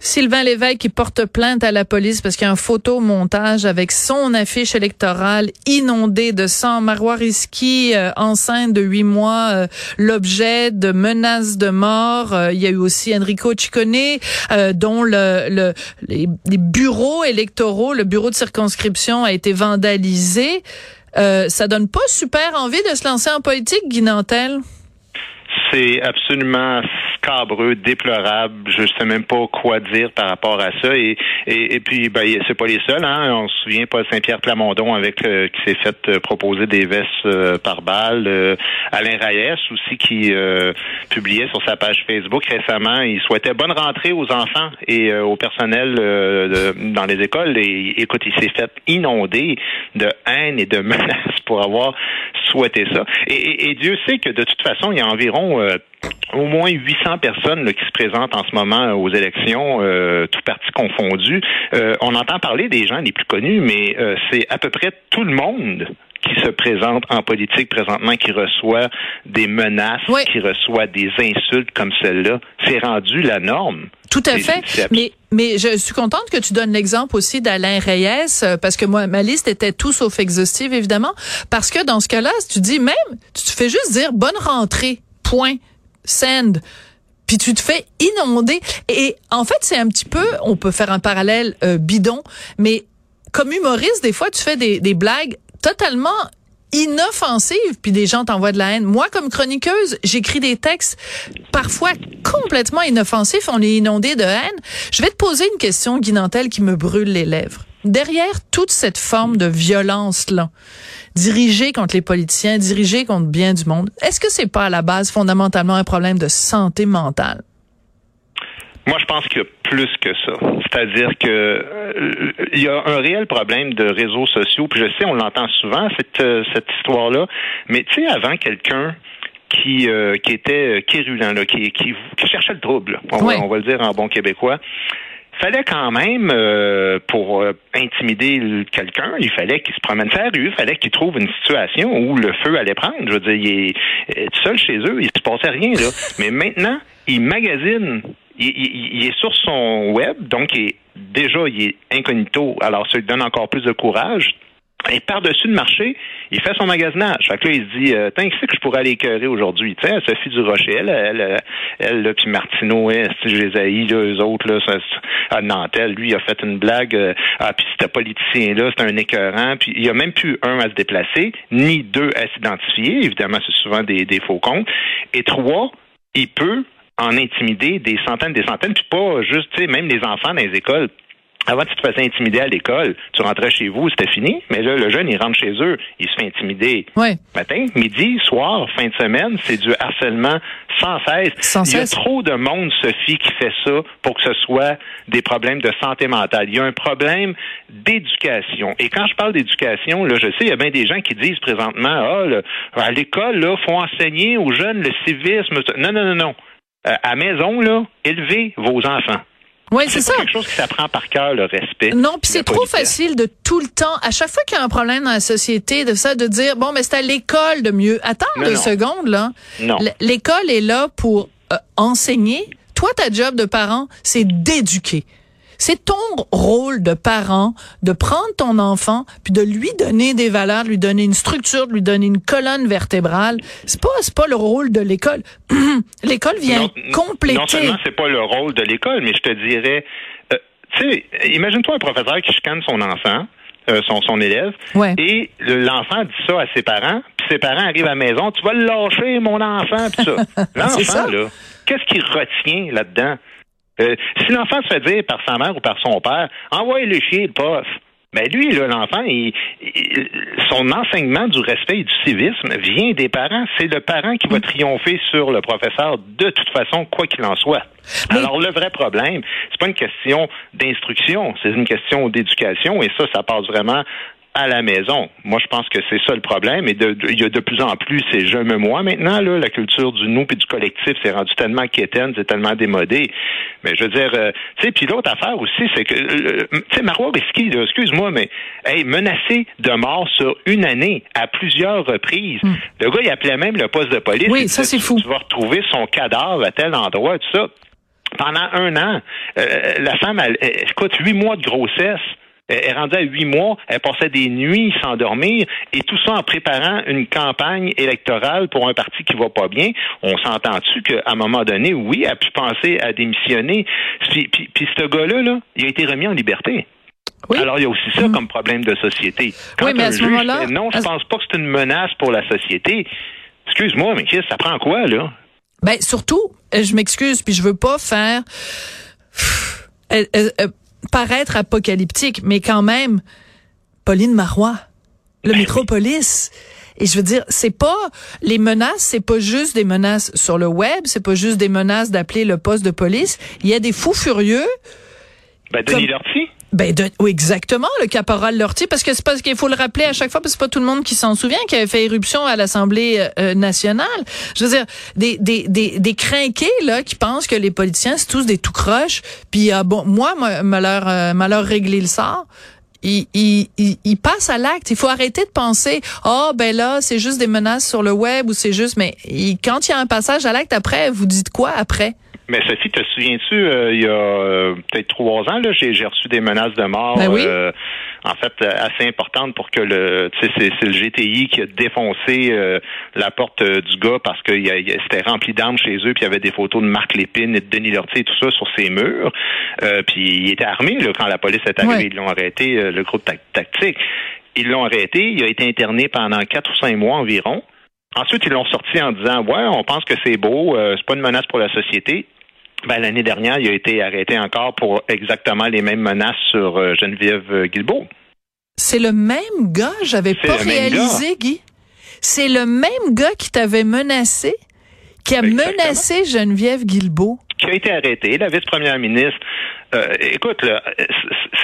Sylvain Lévesque qui porte plainte à la police parce qu'il y a un photomontage avec son affiche électorale inondée de sang. Marois Risky, euh, enceinte de huit mois, euh, l'objet de menaces de mort. Euh, il y a eu aussi Enrico Ciccone, euh, dont le, le les, bureaux électoraux, le bureau de circonscription a été vandalisé. Euh, ça donne pas super envie de se lancer en politique, Guy? C'est absolument scabreux, déplorable. Je sais même pas quoi dire par rapport à ça. Et, et, et puis, ben, c'est pas les seuls. Hein. On se souvient Paul Saint-Pierre Plamondon avec euh, qui s'est fait euh, proposer des vestes euh, par balle. Alain Reyes aussi qui publiait sur sa page Facebook récemment. Il souhaitait bonne rentrée aux enfants et au personnel dans les écoles. Et écoute, il s'est fait inonder de haine et de menaces pour avoir souhaité ça. Et, et Dieu sait que de toute façon, il y a environ au moins 800 personnes là, qui se présentent en ce moment aux élections, euh, tout parti confondu. Euh, on entend parler des gens les plus connus, mais euh, c'est à peu près tout le monde qui se présente en politique présentement, qui reçoit des menaces, oui. qui reçoit des insultes comme celle-là. C'est rendu la norme. Tout à fait. Mais, mais je suis contente que tu donnes l'exemple aussi d'Alain Reyes, parce que moi, ma liste était tout sauf exhaustive, évidemment. Parce que dans ce cas-là, tu dis même, tu te fais juste dire bonne rentrée, point send. Puis tu te fais inonder. Et en fait c'est un petit peu on peut faire un parallèle euh, bidon mais comme humoriste des fois tu fais des, des blagues totalement inoffensives puis des gens t'envoient de la haine. Moi comme chroniqueuse, j'écris des textes parfois complètement inoffensifs, on est inondé de haine. Je vais te poser une question Guy Nantel qui me brûle les lèvres. Derrière toute cette forme de violence là, dirigée contre les politiciens, dirigée contre bien du monde, est-ce que c'est pas à la base fondamentalement un problème de santé mentale? Moi, je pense qu'il y a plus que ça. C'est-à-dire que euh, il y a un réel problème de réseaux sociaux. Puis je sais, on l'entend souvent cette euh, cette histoire-là. Mais tu sais, avant quelqu'un qui euh, qui était quérulent, là, qui, qui, qui cherchait le trouble, on, oui. va, on va le dire en bon québécois fallait quand même, pour intimider quelqu'un, il fallait qu'il se promène sa rue, il fallait qu'il trouve une situation où le feu allait prendre. Je veux dire, il est seul chez eux, il se passait rien là. Mais maintenant, il magasine. Il, est sur son web, donc il est, déjà il est incognito. Alors ça lui donne encore plus de courage. Et par-dessus le marché, il fait son magasinage. Fait que là, il se dit, euh, tiens, qui c'est que je pourrais aller écœurer aujourd'hui? Tu sais, Sophie Durocher, elle, elle, elle, puis Martineau, hein, si je les haïs, eux autres, là, ça, à Nantel, lui, il a fait une blague, euh, ah, puis c'était politicien-là, c'était un écœurant, puis il y a même plus un à se déplacer, ni deux à s'identifier, évidemment, c'est souvent des faux comptes, et trois, il peut en intimider des centaines, des centaines, puis pas juste, tu sais, même les enfants dans les écoles, avant, tu te faisais intimider à l'école. Tu rentrais chez vous, c'était fini. Mais là, le jeune, il rentre chez eux, il se fait intimider. Ouais. Matin, midi, soir, fin de semaine, c'est du harcèlement sans cesse. Sans il y a cesse. trop de monde, Sophie, qui fait ça pour que ce soit des problèmes de santé mentale. Il y a un problème d'éducation. Et quand je parle d'éducation, là, je sais, il y a bien des gens qui disent présentement, ah, à l'école, là, faut enseigner aux jeunes le civisme. Non, non, non, non. Euh, à maison, là, élevez vos enfants. Oui, c'est ça. quelque chose qui s'apprend par cœur, le respect. Non, puis c'est trop facile de tout le temps, à chaque fois qu'il y a un problème dans la société, de ça, de dire, bon, mais c'est à l'école de mieux. Attends non, deux non. secondes, là. Non. L'école est là pour euh, enseigner. Toi, ta job de parent, c'est d'éduquer. C'est ton rôle de parent de prendre ton enfant puis de lui donner des valeurs, de lui donner une structure, de lui donner une colonne vertébrale. C'est pas c'est pas le rôle de l'école. l'école vient non, compléter. Non seulement c'est pas le rôle de l'école, mais je te dirais, euh, tu sais, imagine-toi un professeur qui chicane son enfant. Euh, son, son élève ouais. et l'enfant dit ça à ses parents puis ses parents arrivent à la maison tu vas le lâcher mon enfant puis ça l'enfant là qu'est-ce qu'il retient là-dedans? Euh, si l'enfant se fait dire par sa mère ou par son père, envoyez-le chier le prof. Mais ben lui, l'enfant, il, il, son enseignement du respect et du civisme vient des parents. C'est le parent qui va triompher sur le professeur de toute façon, quoi qu'il en soit. Mais... Alors le vrai problème, c'est pas une question d'instruction, c'est une question d'éducation, et ça, ça passe vraiment à la maison. Moi, je pense que c'est ça le problème. Et de, il y a de plus en plus, c'est je me moi maintenant, là, la culture du nous et du collectif, c'est rendu tellement quétaine, c'est tellement démodé. Mais je veux dire, euh, tu sais, puis l'autre affaire aussi, c'est que, euh, tu sais, Marois Risky, excuse-moi, mais, hey, menacé de mort sur une année à plusieurs reprises. Hmm. Le gars, il appelait même le poste de police. Oui, ça, c'est fou. Tu vas retrouver son cadavre à tel endroit, tout ça. Pendant un an, euh, la femme, elle, écoute, huit mois de grossesse. Elle est rendue à huit mois, elle passait des nuits sans dormir, et tout ça en préparant une campagne électorale pour un parti qui va pas bien. On s'entend-tu qu'à un moment donné, oui, elle a pu penser à démissionner. Puis, puis, ce gars-là, là, il a été remis en liberté. Alors, il y a aussi ça mm. comme problème de société. oui, mais à ce moment-là. Non, je pense pas que c'est une menace pour la société. Excuse-moi, mais ça prend quoi, là? Ben, surtout, euh, je m'excuse, puis je veux pas faire. Paraître apocalyptique, mais quand même, Pauline Marois, le ben métropolis. Et je veux dire, c'est pas les menaces, c'est pas juste des menaces sur le web, c'est pas juste des menaces d'appeler le poste de police. Il y a des fous furieux. Ben, Denis ben oui, exactement, le caporal Lortie, parce que c'est parce qu'il faut le rappeler à chaque fois, parce que c'est pas tout le monde qui s'en souvient, qui avait fait éruption à l'Assemblée euh, euh, nationale. Je veux dire, des des des des crinqués là qui pensent que les politiciens c'est tous des tout croches. Puis ah, bon, moi, malheur euh, malheur régler le sort. Il, il, à l'acte. Il faut arrêter de penser, oh ben là, c'est juste des menaces sur le web ou c'est juste, mais quand il y a un passage à l'acte après, vous dites quoi après? Mais Sophie, te souviens-tu, euh, il y a euh, peut-être trois ans, là, j'ai, reçu des menaces de mort. Ben euh, en fait, assez importantes pour que le, c'est, c'est le GTI qui a défoncé la porte du gars parce que c'était rempli d'armes chez eux, puis il y avait des photos de Marc Lépine et de Denis Lortier et tout ça sur ses murs. puis il était armé là, quand la police est arrivée. Ils l'ont arrêté, le groupe tactique. Ils l'ont arrêté. Il a été interné pendant quatre ou cinq mois environ. Ensuite, ils l'ont sorti en disant Ouais, on pense que c'est beau, c'est pas une menace pour la société. Ben, l'année dernière, il a été arrêté encore pour exactement les mêmes menaces sur euh, Geneviève Guilbeault. C'est le même gars, j'avais pas réalisé, Guy. C'est le même gars qui t'avait menacé, qui a menacé Geneviève Guilbeault. Qui a été arrêté, la vice-première ministre euh, écoute,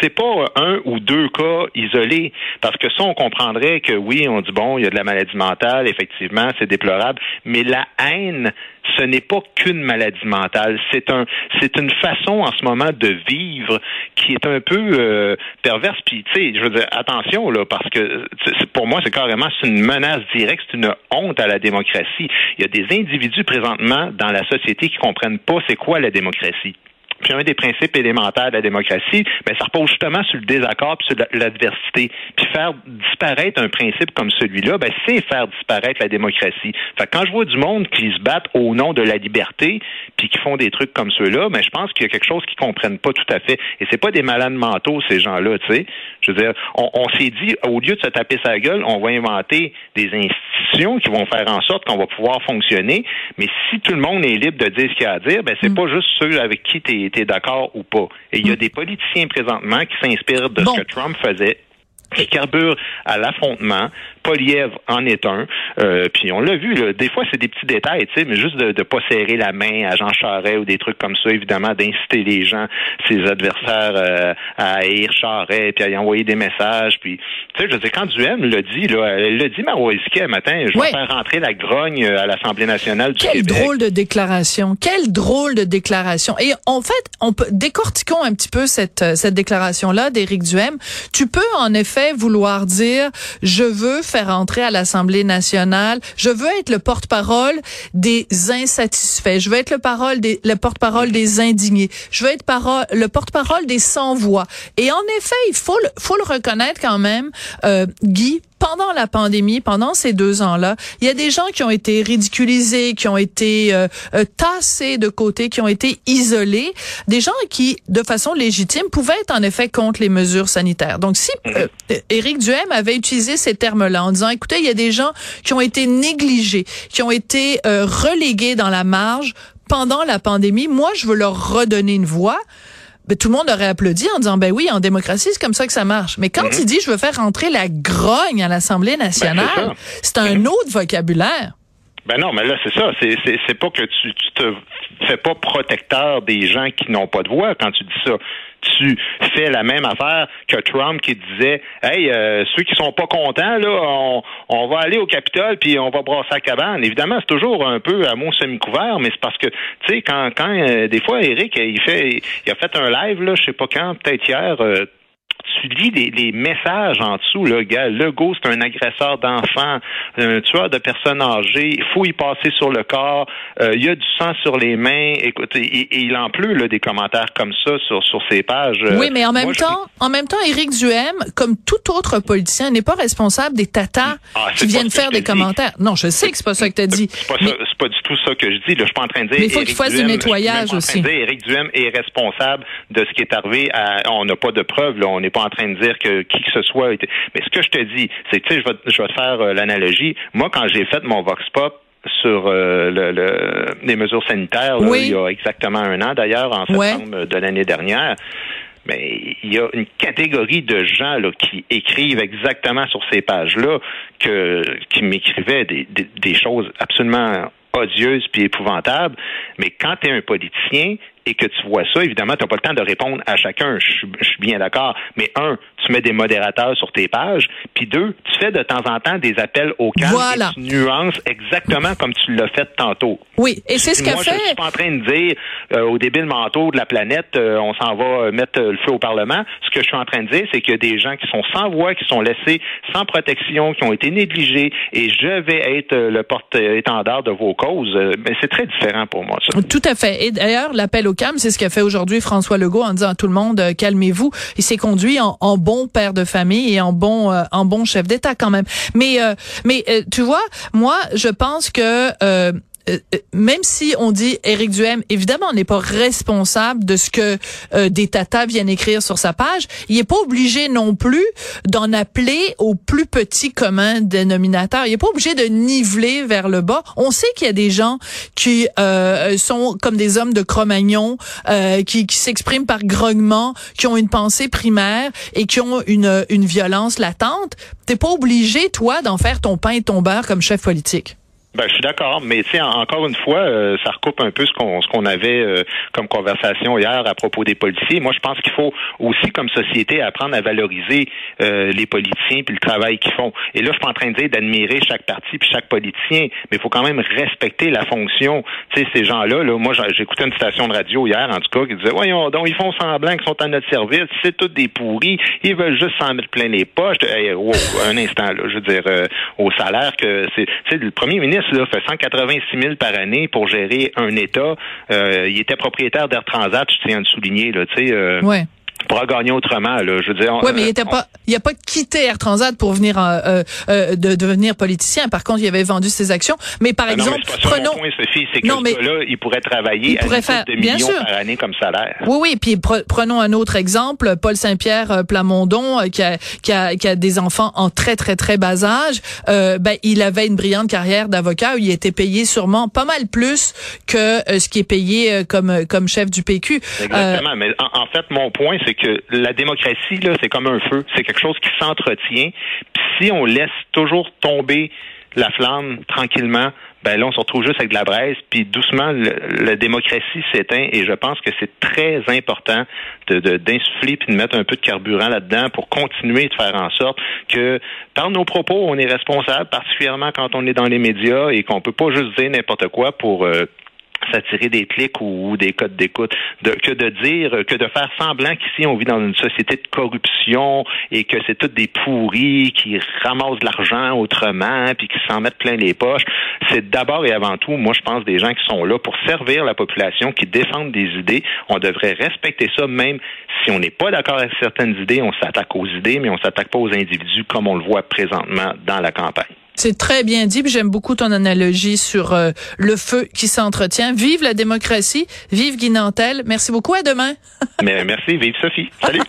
c'est pas un ou deux cas isolés, parce que ça, on comprendrait que oui, on dit bon, il y a de la maladie mentale, effectivement, c'est déplorable, mais la haine, ce n'est pas qu'une maladie mentale, c'est un, c'est une façon en ce moment de vivre qui est un peu euh, perverse. Puis, tu sais, je veux dire, attention là, parce que pour moi, c'est carrément c'est une menace directe, c'est une honte à la démocratie. Il y a des individus présentement dans la société qui comprennent pas c'est quoi la démocratie. Puis un des principes élémentaires de la démocratie, ben, ça repose justement sur le désaccord puis sur l'adversité. Puis faire disparaître un principe comme celui-là, ben, c'est faire disparaître la démocratie. Fait quand je vois du monde qui se battent au nom de la liberté, puis qui font des trucs comme ceux-là, ben, je pense qu'il y a quelque chose qu'ils comprennent pas tout à fait. Et c'est pas des malades mentaux, ces gens-là, tu sais. Je veux dire, on, on s'est dit, au lieu de se taper sa gueule, on va inventer des institutions qui vont faire en sorte qu'on va pouvoir fonctionner. Mais si tout le monde est libre de dire ce qu'il a à dire, ben, c'est mm. pas juste ceux avec qui tu es d'accord ou pas. Et il y a mm. des politiciens présentement qui s'inspirent de ce que Trump faisait qui carbure à l'affrontement. Poliev en est un. Euh, puis on l'a vu, là, des fois c'est des petits détails, tu sais, mais juste de ne pas serrer la main à Jean Charest ou des trucs comme ça, évidemment, d'inciter les gens, ses adversaires, euh, à haïr Charest, puis à y envoyer des messages. Puis, tu sais, je veux quand Duhem l'a dit, là, elle l'a dit, Maroiski, un matin, je vais faire rentrer la grogne euh, à l'Assemblée nationale du Quelle drôle de déclaration. Quelle drôle de déclaration. Et en fait, on peut décortiquons un petit peu cette, cette déclaration-là d'Éric Duhem. Tu peux, en effet, vouloir dire je veux faire entrer à l'Assemblée nationale, je veux être le porte-parole des insatisfaits, je veux être le parole le porte-parole des indignés, je veux être parole, le porte-parole des sans-voix. Et en effet, il faut le, faut le reconnaître quand même, euh, Guy, pendant la pandémie, pendant ces deux ans-là, il y a des gens qui ont été ridiculisés, qui ont été euh, euh, tassés de côté, qui ont été isolés, des gens qui, de façon légitime, pouvaient être en effet contre les mesures sanitaires. Donc, si euh, Éric Duhem avait utilisé ces termes-là en disant, écoutez, il y a des gens qui ont été négligés, qui ont été relégués dans la marge pendant la pandémie, moi, je veux leur redonner une voix ben, tout le monde aurait applaudi en disant ben oui, en démocratie, c'est comme ça que ça marche. Mais quand mhm. il dit je veux faire rentrer la grogne à l'Assemblée nationale, ben, c'est un autre vocabulaire. Ben non, mais là, c'est ça. C'est, c'est, c'est pas que tu, tu te fais pas protecteur des gens qui n'ont pas de voix quand tu dis ça. Tu fais la même affaire que Trump qui disait Hey, euh, ceux qui sont pas contents, là, on, on va aller au Capitole puis on va brasser la cabane. Évidemment, c'est toujours un peu à mon semi-couvert, mais c'est parce que, tu sais, quand, quand euh, des fois, Eric, il fait il a fait un live, là, je sais pas quand, peut-être hier, euh, tu lis les, messages en dessous, là, gars, Legault, c'est un agresseur d'enfants, un tueur de personnes âgées, il faut y passer sur le corps, euh, il y a du sang sur les mains, écoute, et, il en pleut là, des commentaires comme ça sur, sur ces pages. Oui, mais en même temps, en même temps, Éric Duhem, comme tout autre politicien, n'est pas responsable des tatas ah, qui viennent faire des commentaires. Non, je sais que c'est pas ça que tu as dit. C'est pas, pas, du tout ça que je dis. Là, je suis pas en train de dire. Mais il faut qu'il fasse du nettoyage aussi. Éric Duhem est responsable de ce qui est arrivé. on n'a pas de preuves. Là, on n'est pas en train de dire que qui que ce soit. Était... Mais ce que je te dis, c'est que je vais, je vais te faire euh, l'analogie. Moi, quand j'ai fait mon vox pop sur euh, le, les mesures sanitaires, il y a exactement un an d'ailleurs, en septembre de l'année dernière. Mais il y a une catégorie de gens là, qui écrivent exactement sur ces pages-là que qui m'écrivaient des, des, des choses absolument odieuses puis épouvantables. Mais quand tu es un politicien, et que tu vois ça, évidemment, tu n'as pas le temps de répondre à chacun. Je, suis bien d'accord. Mais un, tu mets des modérateurs sur tes pages. Puis deux, tu fais de temps en temps des appels au calme voilà. et tu nuances exactement comme tu l'as fait tantôt. Oui, et c'est ce qu'a fait. Moi, je suis pas en train de dire euh, au débile manteau de la planète, euh, on s'en va mettre le feu au Parlement. Ce que je suis en train de dire, c'est qu'il y a des gens qui sont sans voix, qui sont laissés sans protection, qui ont été négligés, et je vais être le porte-étendard de vos causes. Mais c'est très différent pour moi. Ça. Tout à fait. Et d'ailleurs, l'appel au c'est ce qu'a fait aujourd'hui François Legault en disant à tout le monde euh, calmez-vous. Il s'est conduit en, bon père de famille et en bon euh, en bon chef d'État quand même. Mais euh, mais tu vois, moi je pense que euh, euh, même si on dit Éric Duhem, évidemment, n'est pas responsable de ce que euh, des tatas viennent écrire sur sa page. Il est pas obligé non plus d'en appeler au plus petit commun dénominateur. Il est pas obligé de niveler vers le bas. On sait qu'il y a des gens qui sont comme des hommes de Cro-Magnon, qui, qui s'expriment par grognement, qui ont une pensée primaire et qui ont une, une violence latente. T'es pas obligé, toi, d'en faire ton pain et ton beurre comme chef politique. Ben, je suis d'accord, mais tu sais, encore une fois, euh, ça recoupe un peu ce qu'on ce qu'on avait euh, comme conversation hier à propos des policiers. Moi, je pense qu'il faut aussi, comme société, apprendre à valoriser euh, les politiciens puis le travail qu'ils font. Et là, je suis pas en train de dire d'admirer chaque parti puis chaque politicien, mais il faut quand même respecter la fonction. Tu sais, ces gens-là, là, moi, j'écoutais une station de radio hier, en tout cas, qui disait, voyons donc, ils font semblant qu'ils sont à notre service, c'est tous des pourris, ils veulent juste s'en mettre plein les poches. un instant, là, je veux dire, au salaire que c'est, le premier ministre là, fait 186 000 par année pour gérer un État. Euh, il était propriétaire d'Air Transat, je tiens à le souligner. Là, euh, pourra gagner autrement. Là. Je veux dire, oui, mais il était pas, il a pas quitté Air Transat pour venir euh, euh, euh, de devenir politicien. Par contre, il avait vendu ses actions. Mais par exemple, non, mais prenons. Point, Sophie, c'est que non, mais là, il pourrait travailler il pourrait à faire, de millions par année comme salaire. Oui, oui. Puis prenons un autre exemple, Paul Saint-Pierre Plamondon, qui a, qui a qui a des enfants en très très très bas âge. ben, il avait une brillante carrière d'avocat où il était payé sûrement pas mal plus que ce qui est payé comme comme chef du PQ. Exactement. mais en, en fait, mon point, c'est que la démocratie, là, c'est comme un feu. C'est quelque chose qui s'entretient. Puis si on laisse toujours tomber la flamme tranquillement, ben là, on se retrouve juste avec de la braise, puis doucement, la démocratie s'éteint, et je pense que c'est très important d'insuffler puis de mettre un peu de carburant là-dedans pour continuer de faire en sorte que, par nos propos, on est responsable, particulièrement quand on est dans les médias, et qu'on peut pas juste dire n'importe quoi pour euh, s'attirer des clics ou, des codes d'écoute, que de dire, que de faire semblant qu'ici on vit dans une société de corruption et que c'est toutes des pourris qui ramassent de l'argent autrement puis qui s'en mettent plein les poches. C'est d'abord et avant tout, moi je pense, des gens qui sont là pour servir la population, qui défendent des idées. On devrait respecter ça même si on n'est pas d'accord avec certaines idées, on s'attaque aux idées, mais on s'attaque pas aux individus comme on le voit présentement dans la campagne. C'est très bien dit. J'aime beaucoup ton analogie sur euh, le feu qui s'entretient. Vive la démocratie. Vive Guy Nantel. Merci beaucoup. À demain. Mais merci. Vive Sophie. Salut.